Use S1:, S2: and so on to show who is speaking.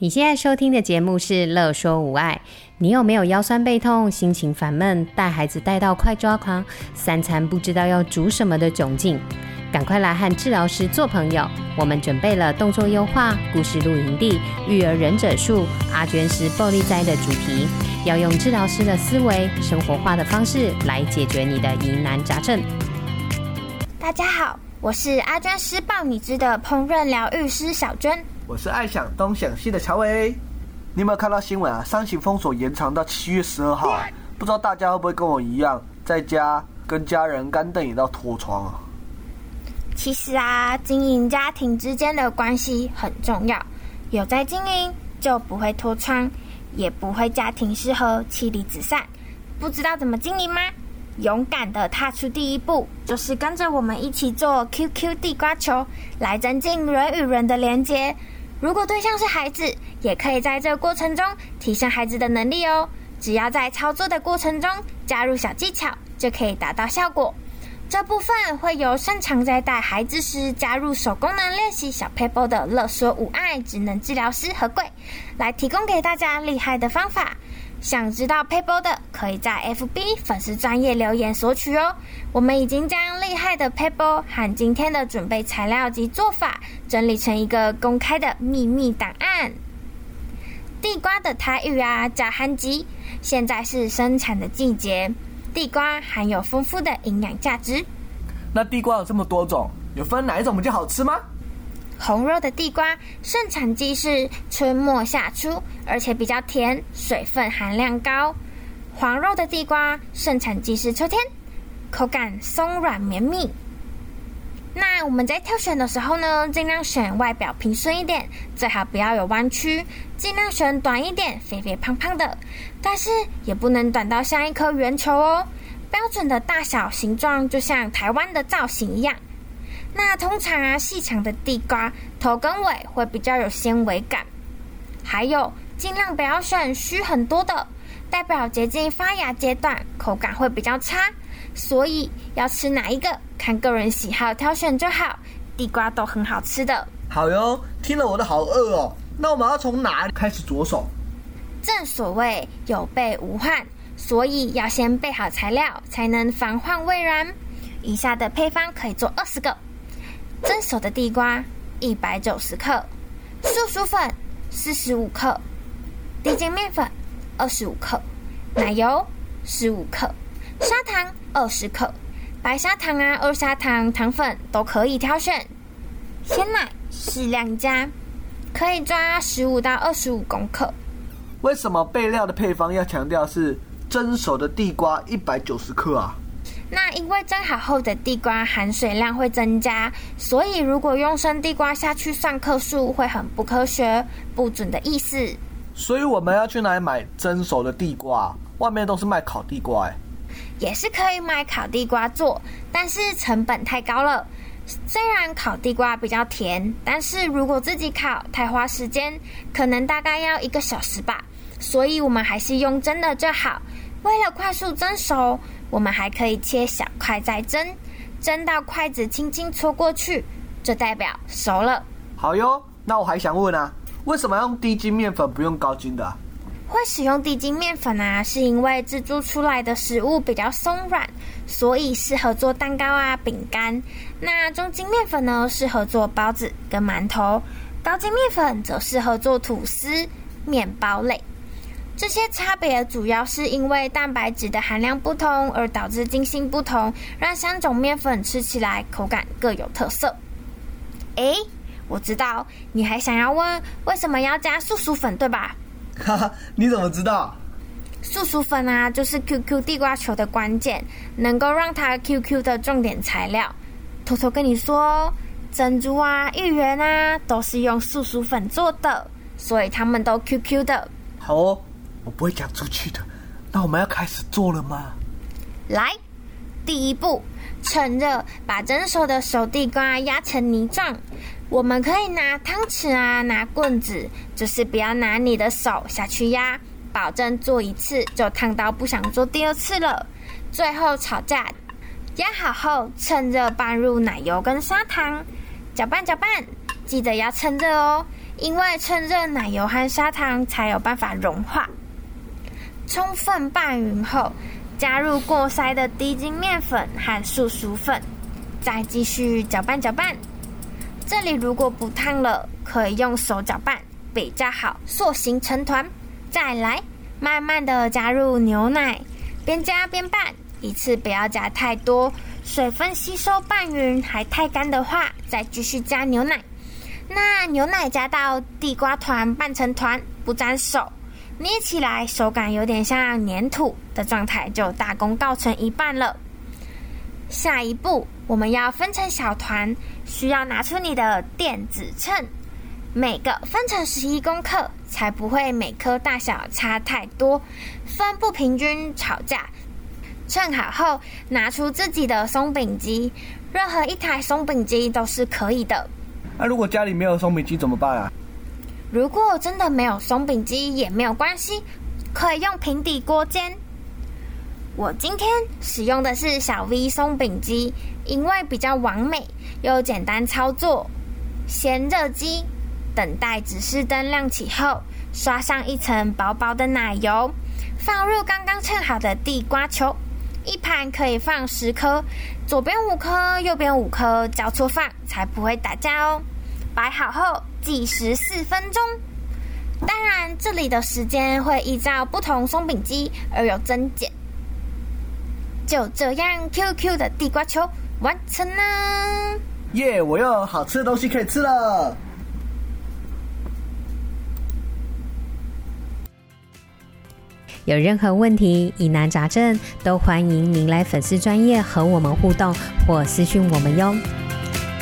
S1: 你现在收听的节目是《乐说无碍》。你有没有腰酸背痛、心情烦闷、带孩子带到快抓狂、三餐不知道要煮什么的窘境？赶快来和治疗师做朋友。我们准备了动作优化、故事露营地、育儿忍者术、阿娟师暴力灾的主题，要用治疗师的思维、生活化的方式来解决你的疑难杂症。
S2: 大家好，我是阿娟师报你知的烹饪疗愈师小娟。
S3: 我是爱想东想西的乔伟，你有没有看到新闻啊？三级封锁延长到七月十二号啊！不知道大家会不会跟我一样，在家跟家人干瞪眼到脱窗啊？
S2: 其实啊，经营家庭之间的关系很重要，有在经营就不会脱窗，也不会家庭失和、妻离子散。不知道怎么经营吗？勇敢的踏出第一步，就是跟着我们一起做 QQ 地瓜球，来增进人与人的连结。如果对象是孩子，也可以在这个过程中提升孩子的能力哦。只要在操作的过程中加入小技巧，就可以达到效果。这部分会由擅长在带孩子时加入手功能练习小 paper 的乐说无爱职能治疗师和贵来提供给大家厉害的方法。想知道撇步的，可以在 FB 粉丝专业留言索取哦。我们已经将厉害的撇步和今天的准备材料及做法整理成一个公开的秘密档案。地瓜的台语啊叫番薯，现在是生产的季节，地瓜含有丰富的营养价值。
S3: 那地瓜有这么多种，有分哪一种比较好吃吗？
S2: 红肉的地瓜盛产季是春末夏初，而且比较甜，水分含量高。黄肉的地瓜盛产季是秋天，口感松软绵密。那我们在挑选的时候呢，尽量选外表平顺一点，最好不要有弯曲，尽量选短一点、肥肥胖胖的，但是也不能短到像一颗圆球哦。标准的大小形状就像台湾的造型一样。那通常啊，细长的地瓜头跟尾会比较有纤维感，还有尽量不要选须很多的，代表接近发芽阶段，口感会比较差。所以要吃哪一个，看个人喜好挑选就好。地瓜都很好吃的。
S3: 好哟，听了我都好饿哦。那我们要从哪里开始着手？
S2: 正所谓有备无患，所以要先备好材料，才能防患未然。以下的配方可以做二十个。蒸熟的地瓜一百九十克，素薯粉四十五克，低筋面粉二十五克，奶油十五克，砂糖二十克，白砂糖啊、二砂糖、糖粉都可以挑选。鲜奶适量加，可以抓十五到二十五公克。
S3: 为什么备料的配方要强调是蒸熟的地瓜一百九十克啊？
S2: 那因为蒸好后的地瓜含水量会增加，所以如果用生地瓜下去算克数会很不科学，不准的意思。
S3: 所以我们要去哪里买蒸熟的地瓜？外面都是卖烤地瓜，哎，
S2: 也是可以买烤地瓜做，但是成本太高了。虽然烤地瓜比较甜，但是如果自己烤太花时间，可能大概要一个小时吧。所以我们还是用蒸的就好。为了快速蒸熟，我们还可以切小块再蒸，蒸到筷子轻轻戳过去，就代表熟了。
S3: 好哟，那我还想问啊，为什么要用低筋面粉不用高筋的啊？
S2: 会使用低筋面粉啊，是因为制作出来的食物比较松软，所以适合做蛋糕啊、饼干。那中筋面粉呢，适合做包子跟馒头；高筋面粉则适合做吐司、面包类。这些差别主要是因为蛋白质的含量不同而导致筋性不同，让三种面粉吃起来口感各有特色。诶，我知道你还想要问为什么要加素薯粉，对吧？
S3: 哈哈，你怎么知道？
S2: 素薯粉啊，就是 QQ 地瓜球的关键，能够让它 QQ 的重点材料。偷偷跟你说，珍珠啊、芋圆啊，都是用素薯粉做的，所以它们都 QQ 的。
S3: 好哦。我不会讲出去的，那我们要开始做了吗？
S2: 来，第一步，趁热把蒸熟的熟地瓜压成泥状。我们可以拿汤匙啊，拿棍子，就是不要拿你的手下去压，保证做一次就烫到不想做第二次了。最后炒架，压好后趁热拌入奶油跟砂糖，搅拌搅拌，记得要趁热哦。因为趁热奶油和砂糖才有办法融化。充分拌匀后，加入过筛的低筋面粉和素薯粉，再继续搅拌搅拌。这里如果不烫了，可以用手搅拌比较好，塑形成团。再来，慢慢的加入牛奶，边加边拌，一次不要加太多，水分吸收拌匀，还太干的话，再继续加牛奶。那牛奶加到地瓜团拌成团，不沾手。捏起来手感有点像粘土的状态，就大功告成一半了。下一步我们要分成小团，需要拿出你的电子秤，每个分成十一公克，才不会每颗大小差太多，分不平均吵架。称好后，拿出自己的松饼机，任何一台松饼机都是可以的。
S3: 那如果家里没有松饼机怎么办啊？
S2: 如果真的没有松饼机也没有关系，可以用平底锅煎。我今天使用的是小 V 松饼机，因为比较完美又简单操作。先热机，等待指示灯亮起后，刷上一层薄薄的奶油，放入刚刚称好的地瓜球，一盘可以放十颗，左边五颗，右边五颗，交错放才不会打架哦。摆好后。计时四分钟，当然这里的时间会依照不同松饼机而有增减。就这样，QQ 的地瓜球完成了。
S3: 耶！我又有好吃的东西可以吃了。
S1: 有任何问题、疑难杂症，都欢迎您来粉丝专业和我们互动或私讯我们哟。